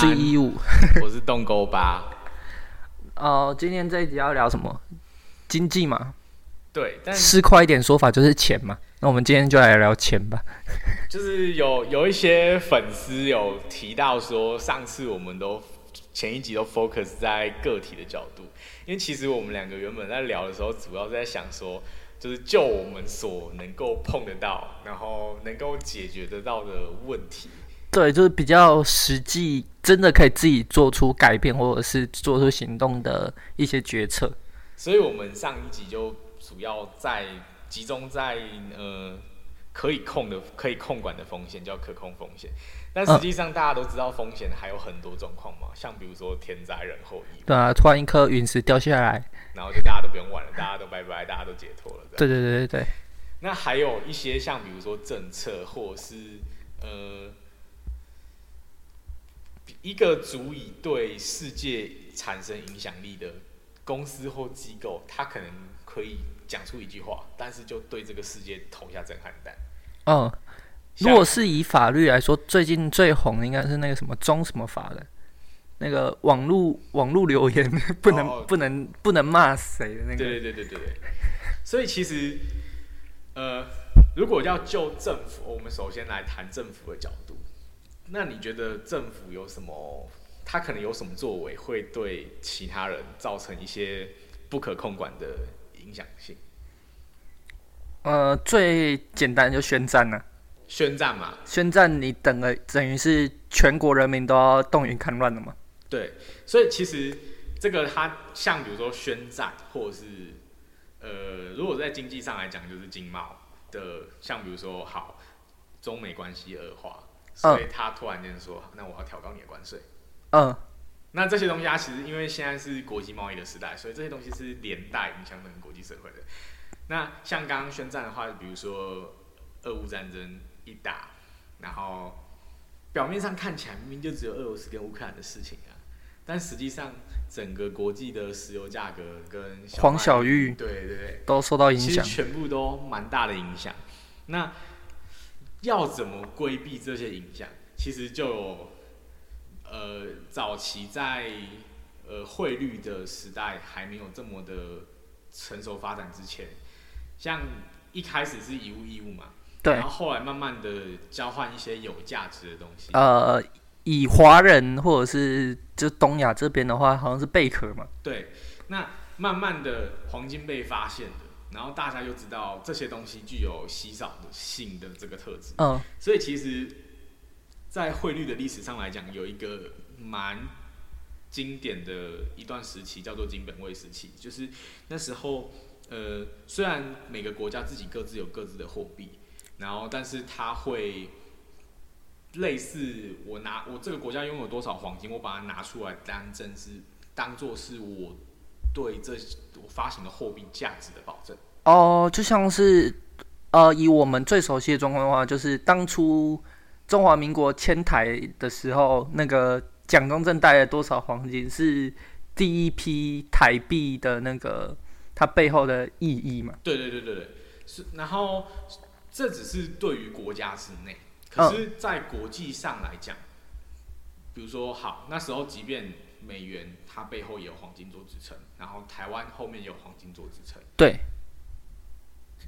是一五，我是洞沟八。哦，今天这一集要聊什么？经济嘛，对，但是快一点说法就是钱嘛。那我们今天就来聊钱吧。就是有有一些粉丝有提到说，上次我们都前一集都 focus 在个体的角度，因为其实我们两个原本在聊的时候，主要在想说，就是就我们所能够碰得到，然后能够解决得到的问题。对，就是比较实际，真的可以自己做出改变或者是做出行动的一些决策。所以我们上一集就主要在集中在呃可以控的、可以控管的风险，叫可控风险。但实际上大家都知道，风险还有很多状况嘛，像比如说天灾人祸意外，对啊，突然一颗陨石掉下来，然后就大家都不用玩了，大家都拜拜，大家都解脱了。对对对对对。那还有一些像比如说政策，或者是呃。一个足以对世界产生影响力的公司或机构，它可能可以讲出一句话，但是就对这个世界投下震撼弹。嗯，如果是以法律来说，最近最红的应该是那个什么中什么法的，那个网络网络留言不能不能不能骂谁的那个。对对对对对。所以其实，呃，如果要就政府，我们首先来谈政府的角度。那你觉得政府有什么？他可能有什么作为，会对其他人造成一些不可控管的影响性？呃，最简单就宣战了。宣战嘛？宣战，你等了，等于是全国人民都要动员戡乱了嘛？对，所以其实这个它像比如说宣战，或者是呃，如果在经济上来讲，就是经贸的，像比如说好，中美关系恶化。所以他突然间说：“那我要调高你的关税。”嗯，那这些东西啊其实因为现在是国际贸易的时代，所以这些东西是连带影响整个国际社会的。那像刚刚宣战的话，比如说俄乌战争一打，然后表面上看起来明明就只有俄罗斯跟乌克兰的事情啊，但实际上整个国际的石油价格跟黄小玉对对对都受到影响，全部都蛮大的影响。那要怎么规避这些影响？其实就呃，早期在呃汇率的时代还没有这么的成熟发展之前，像一开始是以物易物嘛，对，然后后来慢慢的交换一些有价值的东西。呃，以华人或者是就东亚这边的话，好像是贝壳嘛。对，那慢慢的黄金被发现的。然后大家又知道这些东西具有稀少的性的这个特质，嗯，所以其实，在汇率的历史上来讲，有一个蛮经典的一段时期叫做金本位时期，就是那时候，呃，虽然每个国家自己各自有各自的货币，然后但是它会类似我拿我这个国家拥有多少黄金，我把它拿出来当真是当做是我。对这我发行的货币价值的保证哦，就像是呃，以我们最熟悉的状况的话，就是当初中华民国迁台的时候，那个蒋中正带了多少黄金，是第一批台币的那个它背后的意义嘛？对对对对对，是。然后这只是对于国家之内，可是在国际上来讲，比如说好，那时候即便。美元它背后也有黄金做支撑，然后台湾后面也有黄金做支撑，对，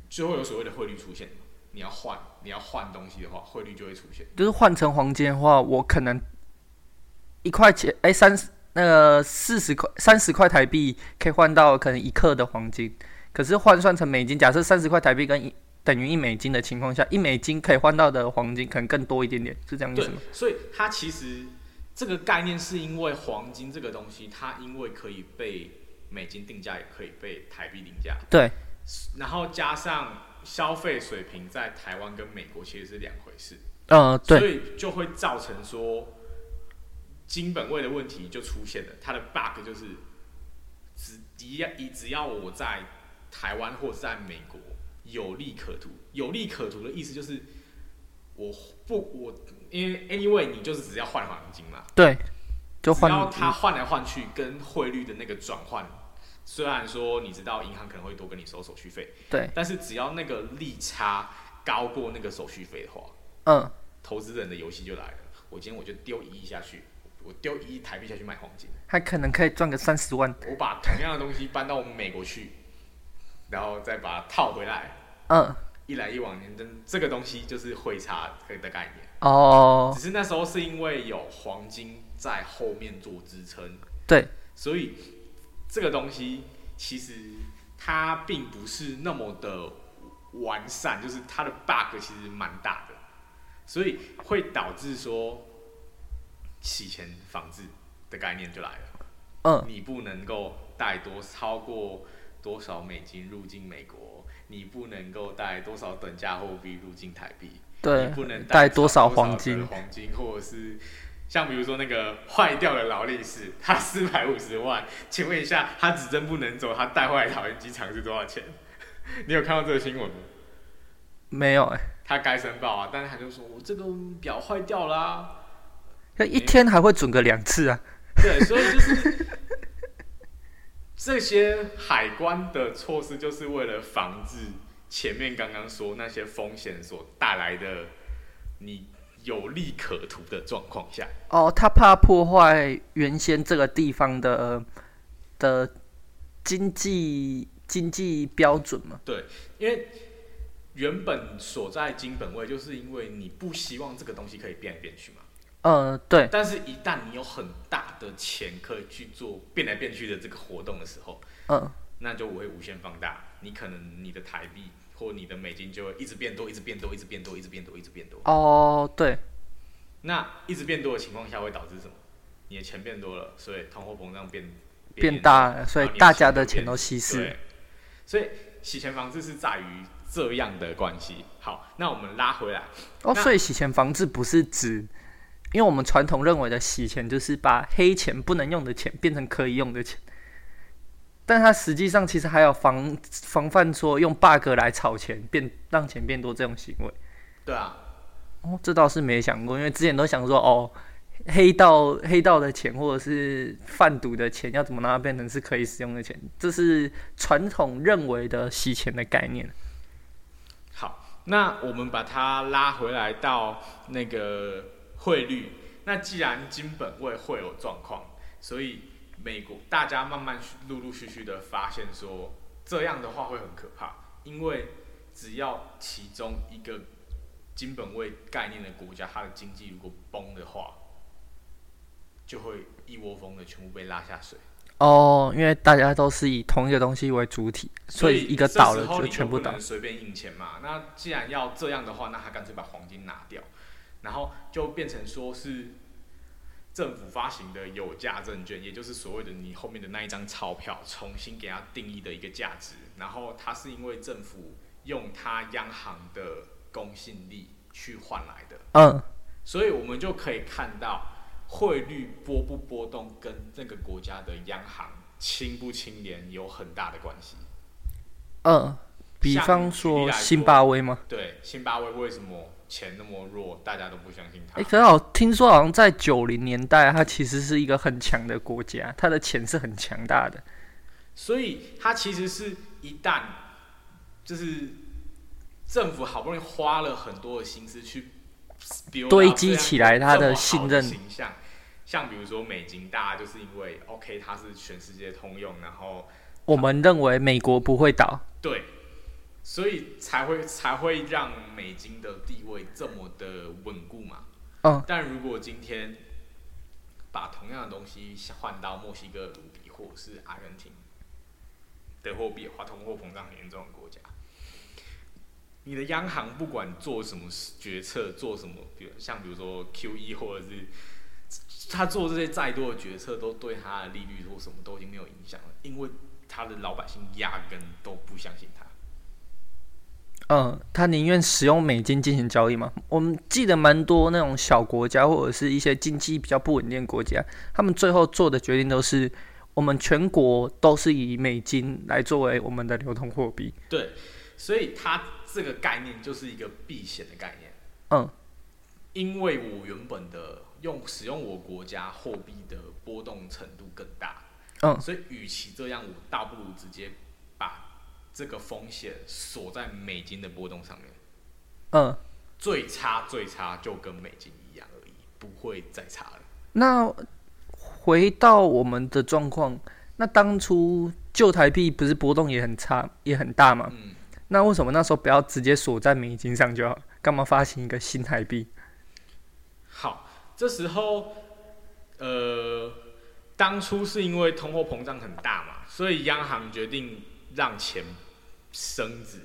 最后有所谓的汇率出现。你要换，你要换东西的话，汇率就会出现。就是换成黄金的话，我可能一块钱，哎，三十那个四十块，三十块台币可以换到可能一克的黄金。可是换算成美金，假设三十块台币跟一等于一美金的情况下，一美金可以换到的黄金可能更多一点点，是这样意思吗？所以它其实。这个概念是因为黄金这个东西，它因为可以被美金定价，也可以被台币定价。对。然后加上消费水平在台湾跟美国其实是两回事。嗯，对。所以就会造成说金本位的问题就出现了。它的 bug 就是只一要一只要我在台湾或是在美国有利可图，有利可图的意思就是我不我。因为 anyway，你就是只要换黄金嘛，对，就换。然后它换来换去，跟汇率的那个转换，虽然说你知道银行可能会多跟你收手续费，对，但是只要那个利差高过那个手续费的话，嗯，投资人的游戏就来了。我今天我就丢一亿下去，我丢一亿台币下去买黄金，还可能可以赚个三十万。我把同样的东西搬到我们美国去，然后再把它套回来，嗯，一来一往年真这个东西就是汇差的概念。哦。只，是那时候是因为有黄金在后面做支撑，对，所以这个东西其实它并不是那么的完善，就是它的 bug 其实蛮大的，所以会导致说洗钱防治的概念就来了。嗯，你不能够带多超过多少美金入境美国，你不能够带多少等价货币入境台币，对你不能，带多多少黄黄金？黄金或者是像比如说那个坏掉的劳力士，它四百五十万，请问一下，它指针不能走，它带回来桃园机场是多少钱？你有看到这个新闻吗？没有哎、他该申报啊，但是他就说我这个表坏掉啦、那一天还会准个两次啊。对，所以就是这些海关的措施，就是为了防止前面刚刚说那些风险所带来的你有利可图的状况下。哦，他怕破坏原先这个地方的的经济经济标准嘛。对，因为原本所在金本位，就是因为你不希望这个东西可以变来变去嘛。嗯，对，但是，一旦你有很大的钱可以去做变来变去的这个活动的时候，嗯，那就会无限放大。你可能你的台币或你的美金就会一直变多，一直变多，一直变多，一直变多，一直变多。哦，对，那一直变多的情况下，会导致什么？你的钱变多了，所以通货膨胀变变大了，所以大家的钱都稀释。对，所以洗钱防治是在于这样的关系。好，那我们拉回来，哦，所以洗钱防治不是指，因为我们传统认为的洗钱就是把黑钱不能用的钱变成可以用的钱，但它实际上其实还有防防范说用 bug 来炒钱变让钱变多这种行为。对啊，哦，这倒是没想过，因为之前都想说哦，黑道黑道的钱或者是贩毒的钱要怎么让它变成是可以使用的钱，这是传统认为的洗钱的概念。好，那我们把它拉回来到那个汇率。那既然金本位会有状况，所以美国大家慢慢陆陆续续的发现说，这样的话会很可怕，因为只要其中一个金本位概念的国家，它的经济如果崩的话，就会一窝蜂的全部被拉下水。哦，因为大家都是以同一个东西为主体，所以一个倒了就全部倒。随便印钱嘛。那既然要这样的话，那他干脆把黄金拿掉，然后就变成说是政府发行的有价证券，也就是所谓的你后面的那一张钞票，重新给它定义的一个价值。然后它是因为政府用它央行的公信力去换来的，嗯，所以我们就可以看到汇率波不波动跟那个国家的央行清不清廉有很大的关系。嗯，比方说津巴威吗？对，津巴威为什么钱那么弱，大家都不相信他？哎、可是好听说好像在九零年代，它其实是一个很强的国家，它的钱是很强大的。所以它其实是一旦就是政府好不容易花了很多的心思去堆积起来它的信任形象，像比如说美金，大家就是因为 OK 它是全世界通用，然后我们认为美国不会倒，对，所以才会才会让美金的地位这么的稳固嘛。嗯，但如果今天把同样的东西换到墨西哥卢比或者是阿根廷的货币的话，通货膨胀很严重的国家，你的央行不管做什么决策，做什么，比如像比如说 Q E 或者是他做这些再多的决策，都对他的利率或什么都已经没有影响了，因为他的老百姓压根都不相信他。嗯，他宁愿使用美金进行交易嘛。我们记得蛮多那种小国家或者是一些经济比较不稳定的国家，他们最后做的决定都是，我们全国都是以美金来作为我们的流通货币。对，所以它这个概念就是一个避险的概念。嗯，因为我原本的用使用我国家货币的波动程度更大，嗯所以与其这样，我倒不如直接把这个风险锁在美金的波动上面，嗯，最差最差就跟美金一样而已，不会再差了。那回到我们的状况，那当初旧台币不是波动也很差，也很大吗？嗯，那为什么那时候不要直接锁在美金上就好？干嘛发行一个新台币？好，这时候，呃，当初是因为通货膨胀很大嘛，所以央行决定让钱升值，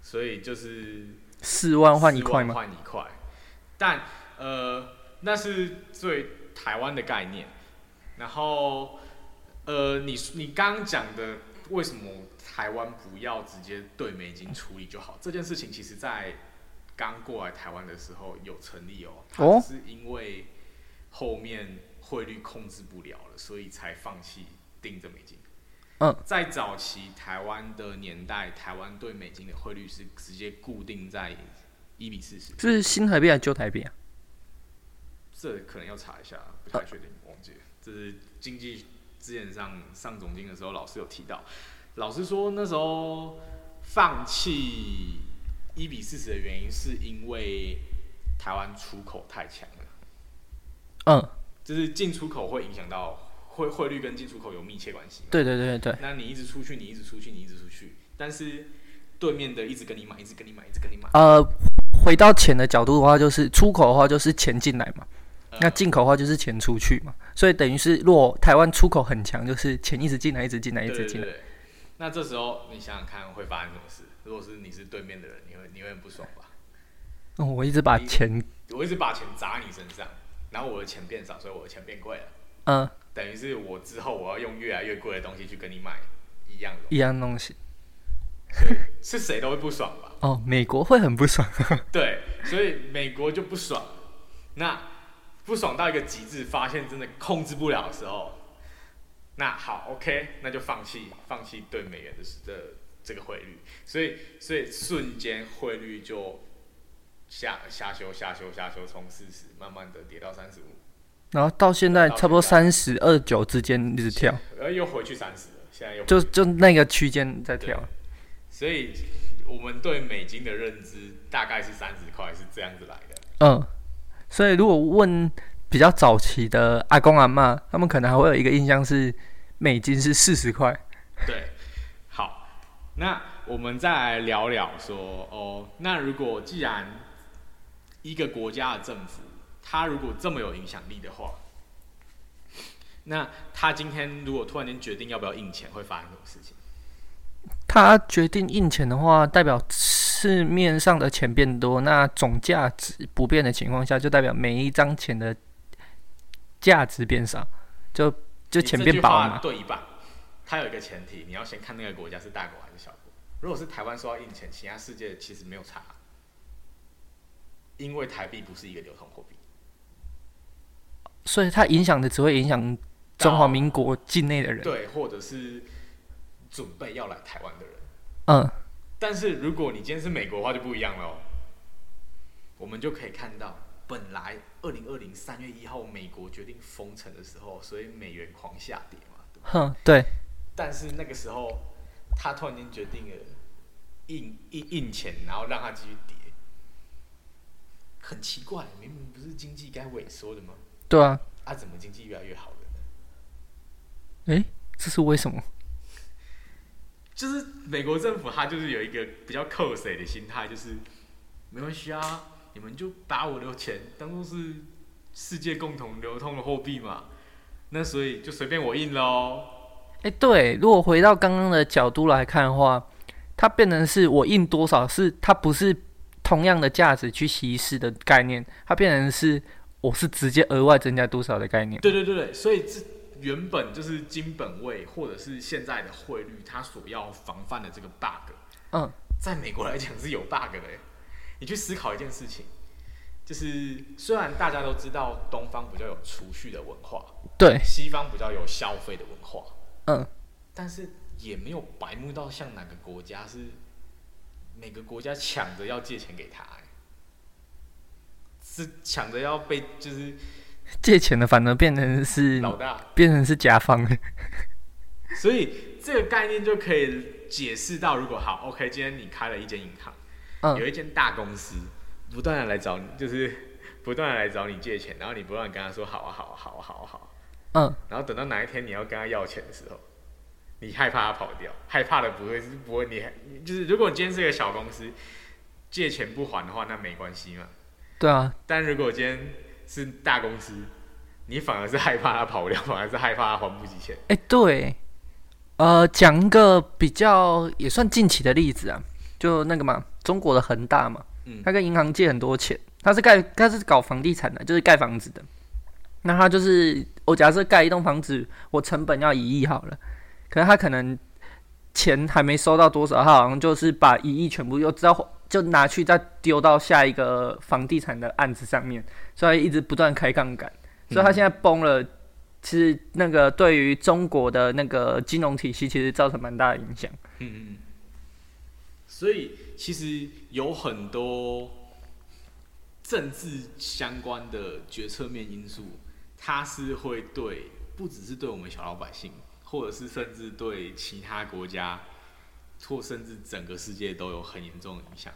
所以就是四万换一块吗？换一块，但呃，那是最台湾的概念。然后呃，你你刚刚讲的为什么台湾不要直接对美金处理就好？这件事情其实在刚过来台湾的时候有成立哦，它哦是因为后面汇率控制不了了，所以才放弃盯着美金。嗯，在早期台湾的年代，台湾对美金的汇率是直接固定在一比四十，是新台币还是旧台币啊？这可能要查一下，不太确定，忘记了。这是经济之前上上总经的时候，老师有提到，老师说那时候放弃一比四十的原因，是因为台湾出口太强了，嗯，就是进出口会影响到汇汇率跟进出口有密切关系。对对对对，那你一直出去，你一直出去，你一直出去，但是对面的一直跟你买，一直跟你买，一直跟你买。呃，回到钱的角度的话，就是出口的话就是钱进来嘛，呃那进口的话就是钱出去嘛，所以等于是如果台湾出口很强，就是钱一直进来，一直进来，一直进来。对对对对。那这时候你想想看会发生什么事？如果是你是对面的人，你会你会很不爽吧？哦，我一直把钱，我一直把钱砸你身上，然后我的钱变少，所以我的钱变贵了。嗯、等于是我之后我要用越来越贵的东西去跟你买一样的一样东西。西，是谁都会不爽吧？哦，美国会很不爽。对，所以美国就不爽。那不爽到一个极致，发现真的控制不了的时候，那好，OK，那就放弃，放弃对美元的的这个汇率。所以，所以瞬间汇率就下下修、下修、下修，从四十慢慢的跌到三十五，然后到现在差不多三十二九之间一直跳，然后又回去三十了，现在又就就那个区间在跳。所以我们对美金的认知大概是三十块，是这样子来的。嗯，所以如果问比较早期的阿公阿妈，他们可能还会有一个印象是美金是四十块。对，好，那我们再来聊聊说，哦，那如果既然一个国家的政府，它如果这么有影响力的话，那他今天如果突然间决定要不要印钱，会发生什么事情？他决定印钱的话，代表市面上的钱变多，那总价值不变的情况下，就代表每一张钱的价值变少，就就钱变薄嘛。对一半，它有一个前提，你要先看那个国家是大国还是小国。如果是台湾说要印钱，其他世界其实没有差，因为台币不是一个流通货币。所以它影响的只会影响中华民国境内的人。对，或者是准备要来台湾的人。嗯，但是如果你今天是美国的话，就不一样了哦。我们就可以看到，本来二零二零三月一号美国决定封城的时候，所以美元狂下跌嘛。对哼，对，但是那个时候，他突然间决定了印印印钱，然后让它继续跌，很奇怪，明明不是经济该萎缩的吗？对啊，啊，怎么经济越来越好了呢？诶，这是为什么？就是美国政府，他就是有一个比较扣谁的心态，就是没关系啊，你们就把我的钱当做是世界共同流通的货币嘛，那所以就随便我印喽。诶，对，如果回到刚刚的角度来看的话，它变成是我印多少，是它不是同样的价值去稀释的概念，它变成是我是直接额外增加多少的概念。对对对。对，所以这原本就是金本位或者是现在的汇率，它所要防范的这个 bug，嗯，在美国来讲是有 bug 的欸。你去思考一件事情，就是虽然大家都知道东方比较有储蓄的文化，对，西方比较有消费的文化，嗯，但是也没有白目到像哪个国家是每个国家抢着要借钱给他、欸，是抢着要被就是借钱的反而变成是老大，变成是甲方。所以这个概念就可以解释到，如果好，OK，今天你开了一间银行，嗯有一间大公司不断的来找你，就是不断的来找你借钱，然后你不断地跟他说好啊好啊好啊好啊好啊，嗯，然后等到哪一天你要跟他要钱的时候，你害怕他跑掉，害怕的不会是不会你还就是如果今天是一个小公司，借钱不还的话，那没关系嘛。对啊，但如果今天是大公司，你反而是害怕他跑掉，反而是害怕他还不起钱。哎、对，呃，讲一个比较也算近期的例子啊，就那个嘛，中国的恒大嘛，嗯他跟银行借很多钱，他是盖他是搞房地产的，就是盖房子的。那他就是我假设盖一栋房子，我成本要一亿好了，可是他可能钱还没收到多少，他好像就是把一亿全部又知道就拿去再丢到下一个房地产的案子上面，所以一直不断开杠杆，所以他现在崩了。其实那个对于中国的那个金融体系，其实造成蛮大的影响。嗯嗯。所以其实有很多政治相关的决策面因素，它是会对不只是对我们小老百姓，或者是甚至对其他国家，或甚至整个世界都有很严重的影响。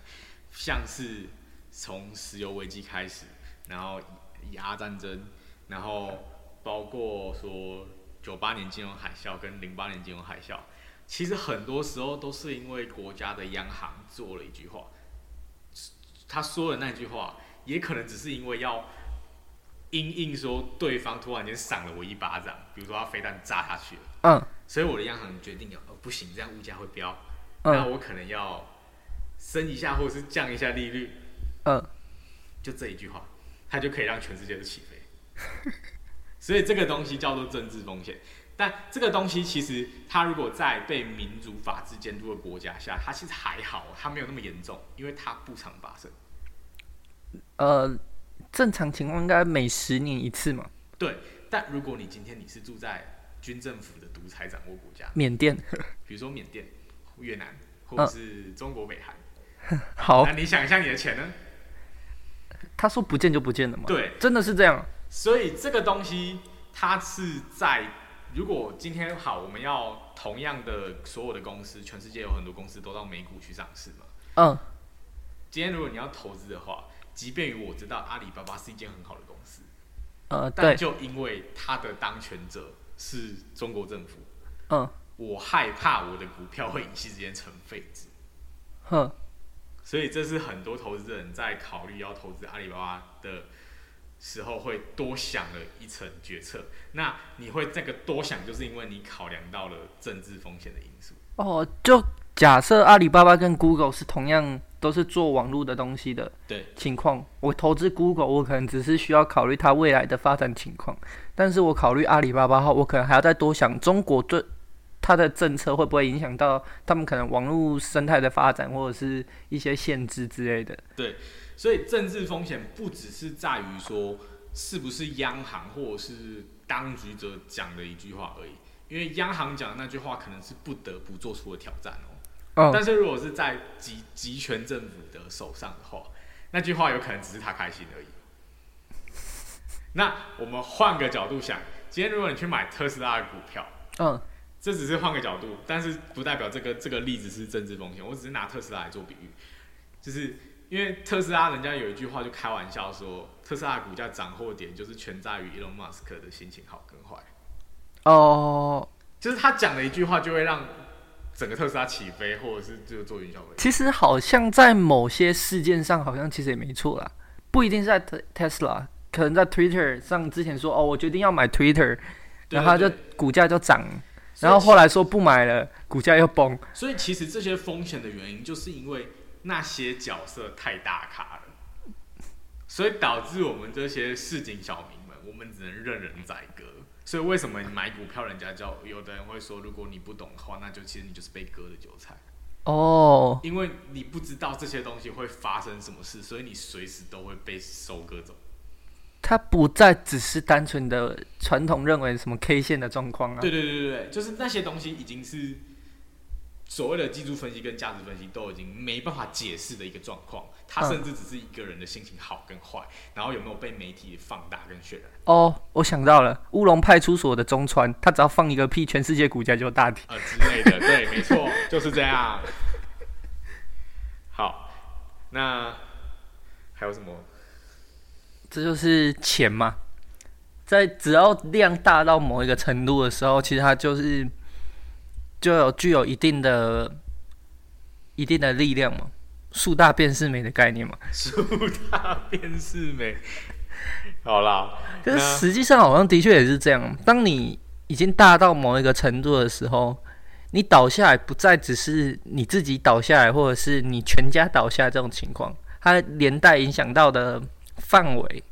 像是从石油危机开始，然后以阿战争，然后包括说九八年金融海啸跟零八年金融海啸，其实很多时候都是因为国家的央行做了一句话，他说的那句话，也可能只是因为要因应说对方突然间赏了我一巴掌，比如说他飞弹炸下去了，嗯所以我的央行决定要，哦不行，这样物价会飙，那嗯我可能要升一下或者是降一下利率，嗯，就这一句话，它就可以让全世界都起飞。所以这个东西叫做政治风险。但这个东西其实它如果在被民主法治监督的国家下，它其实还好，它没有那么严重，因为它不常发生。呃，正常情况应该每十年一次嘛。对，但如果你今天你是住在军政府的独裁掌握国家，缅甸，比如说缅甸、越南或者是中国北韩，好那，你想一下你的钱呢？他说不见就不见了嘛。对，真的是这样。所以这个东西它是在，如果今天好，我们要同样的所有的公司，全世界有很多公司都到美股去上市嘛。嗯今天如果你要投资的话，即便于我知道阿里巴巴是一间很好的公司，呃，但，就因为它的当权者是中国政府，嗯我害怕我的股票会一夕之间成废纸。哼，所以这是很多投资人在考虑要投资阿里巴巴的时候会多想了一层决策。那你会这个多想，就是因为你考量到了政治风险的因素。哦，就假设阿里巴巴跟 Google 是同样都是做网络的东西的对情况，我投资 Google，我可能只是需要考虑它未来的发展情况，但是我考虑阿里巴巴后，我可能还要再多想中国对它的政策会不会影响到他们可能网络生态的发展，或者是一些限制之类的。对所以政治风险不只是在于说是不是央行或者是当局者讲的一句话而已，因为央行讲的那句话可能是不得不做出的挑战哦。哦，但是如果是在集集权政府的手上的话，那句话有可能只是他开心而已。那我们换个角度想，今天如果你去买特斯拉的股票，嗯这只是换个角度，但是不代表这个这个例子是政治风险。我只是拿特斯拉来做比喻，就是因为特斯拉人家有一句话就开玩笑说，特斯拉股价涨或跌就是全在于 Elon Musk 的心情好跟坏。哦，就是他讲的一句话就会让整个特斯拉起飞，或者是就做云霄飞。其实好像在某些事件上，好像其实也没错啦，不一定是在特 Tesla，可能在 Twitter 上之前说哦，我决定要买 Twitter，对然后它就股价就涨，然后后来说不买了，股价又崩。所以其实这些风险的原因，就是因为那些角色太大咖了，所以导致我们这些市井小民们，我们只能任人宰割。所以为什么你买股票，人家叫有的人会说，如果你不懂的话，那就其实你就是被割的韭菜，哦，因为你不知道这些东西会发生什么事，所以你随时都会被收割走。它不再只是单纯的传统认为什么 K 线的状况啊。对对对对对，就是那些东西已经是所谓的技术分析跟价值分析都已经没办法解释的一个状况，它嗯甚至只是一个人的心情好跟坏，然后有没有被媒体放大跟渲染哦，我想到了，乌龙派出所的中川，他只要放一个屁，全世界股价就大跌。呃之类的。对，没错，就是这样。好，那还有什么？这就是钱嘛，在只要量大到某一个程度的时候，其实它就是就有具有一定的一定的力量嘛，树大便是美的概念嘛。树大便是美。好啦，可是实际上好像的确也是这样。当你已经大到某一个程度的时候，你倒下来不再只是你自己倒下来，或者是你全家倒下这种情况，它连带影响到的范围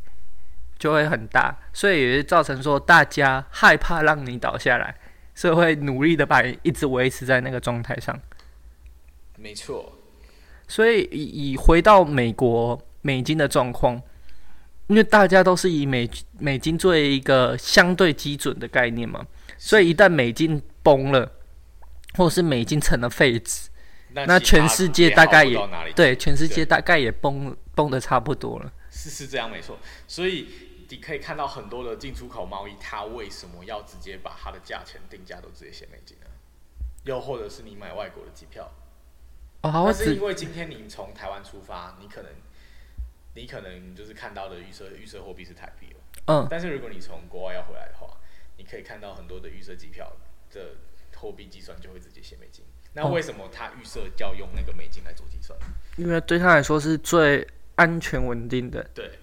就会很大，所以也是造成说大家害怕让你倒下来，所以会努力的把你一直维持在那个状态上。没错。所以以回到美国美金的状况。因为大家都是以美美金作为一个相对基准的概念嘛，所以一旦美金崩了，或者是美金成了废纸，那全世界大概也对，全世界大概也崩崩的差不多了。是是这样没错，所以你可以看到很多的进出口贸易，它为什么要直接把它的价钱定价都直接写美金呢？又或者是你买外国的机票，哦，那是因为今天你从台湾出发，你可能。你可能就是看到的预设预设货币是台币了，嗯，但是如果你从国外要回来的话，你可以看到很多的预设机票的货币计算就会直接写美金。那为什么他预设要用那个美金来做计算？因为对他来说是最安全稳定的。对，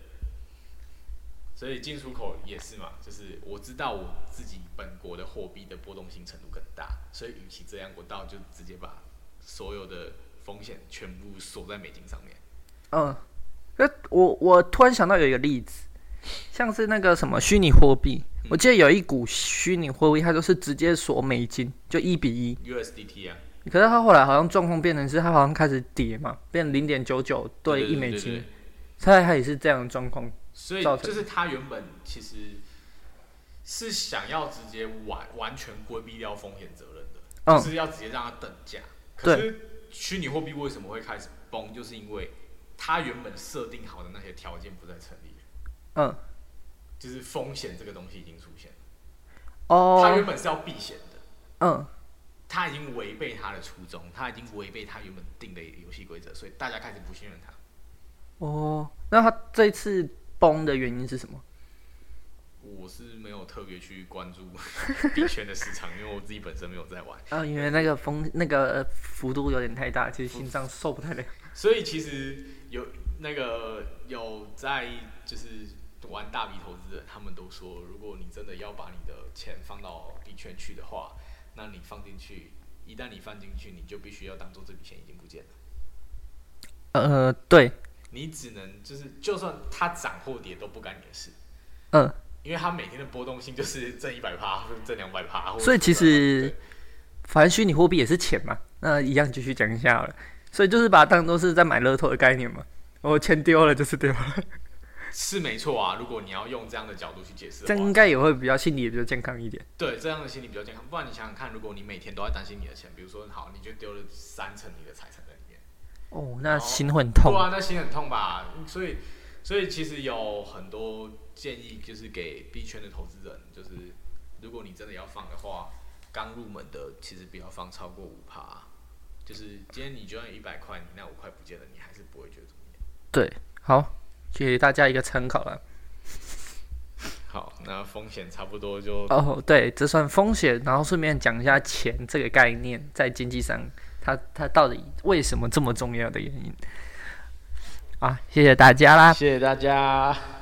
所以进出口也是嘛，就是我知道我自己本国的货币的波动性程度更大，所以与其这样，我倒就直接把所有的风险全部锁在美金上面。嗯。呃，我我突然想到有一个例子，像是那个什么虚拟货币，我记得有一股虚拟货币，它就是直接锁美金，就一比一 USDT 啊。可是他后来好像状况变成是，他好像开始跌嘛，变零点九九对一美金，他他也是这样的状况。所以就是他原本其实是想要直接完完全规避掉风险责任的，就是要直接让它等价。可是虚拟货币为什么会开始崩？就是因为它原本设定好的那些条件不再成立，嗯，就是风险这个东西已经出现了，哦，它原本是要避险的，嗯，它已经违背他的初衷，他已经违背他原本定的游戏规则，所以大家开始不信任他。哦，那他这一次崩的原因是什么？我是没有特别去关注 币圈的市场，因为我自己本身没有在玩。啊，因为那个风那个幅度有点太大，其实心脏受不太了。所以其实。有那个有在就是玩大笔投资人，他们都说，如果你真的要把你的钱放到币圈去的话，那你放进去，一旦你放进去，你就必须要当做这笔钱已经不见了。呃，对，你只能就是，就算它涨或跌都不干你的事。嗯，因为它每天的波动性就是挣一百趴或者挣两百趴，所以其实反正虚拟货币也是钱嘛，那一样继续讲一下好了。所以就是把它当做是在买乐透的概念嘛，我钱丢了就是丢了，是没错啊。如果你要用这样的角度去解释，这应该也会比较心理也比较健康一点。对，这样的心理比较健康。不然你想想看，如果你每天都在担心你的钱，比如说好，你就丢了三成你的财产在里面，哦，那心很痛。对啊，那心很痛吧？所以，所以其实有很多建议，就是给币圈的投资人，就是如果你真的要放的话，刚入门的其实不要放超过五趴。就是今天你就算一百块，你那五块不见了，你还是不会觉得怎么样。对，好，给大家一个参考了。好，那风险差不多就哦，对，这算风险，然后顺便讲一下钱这个概念在经济上，它它到底为什么这么重要的原因。啊，谢谢大家啦，谢谢大家。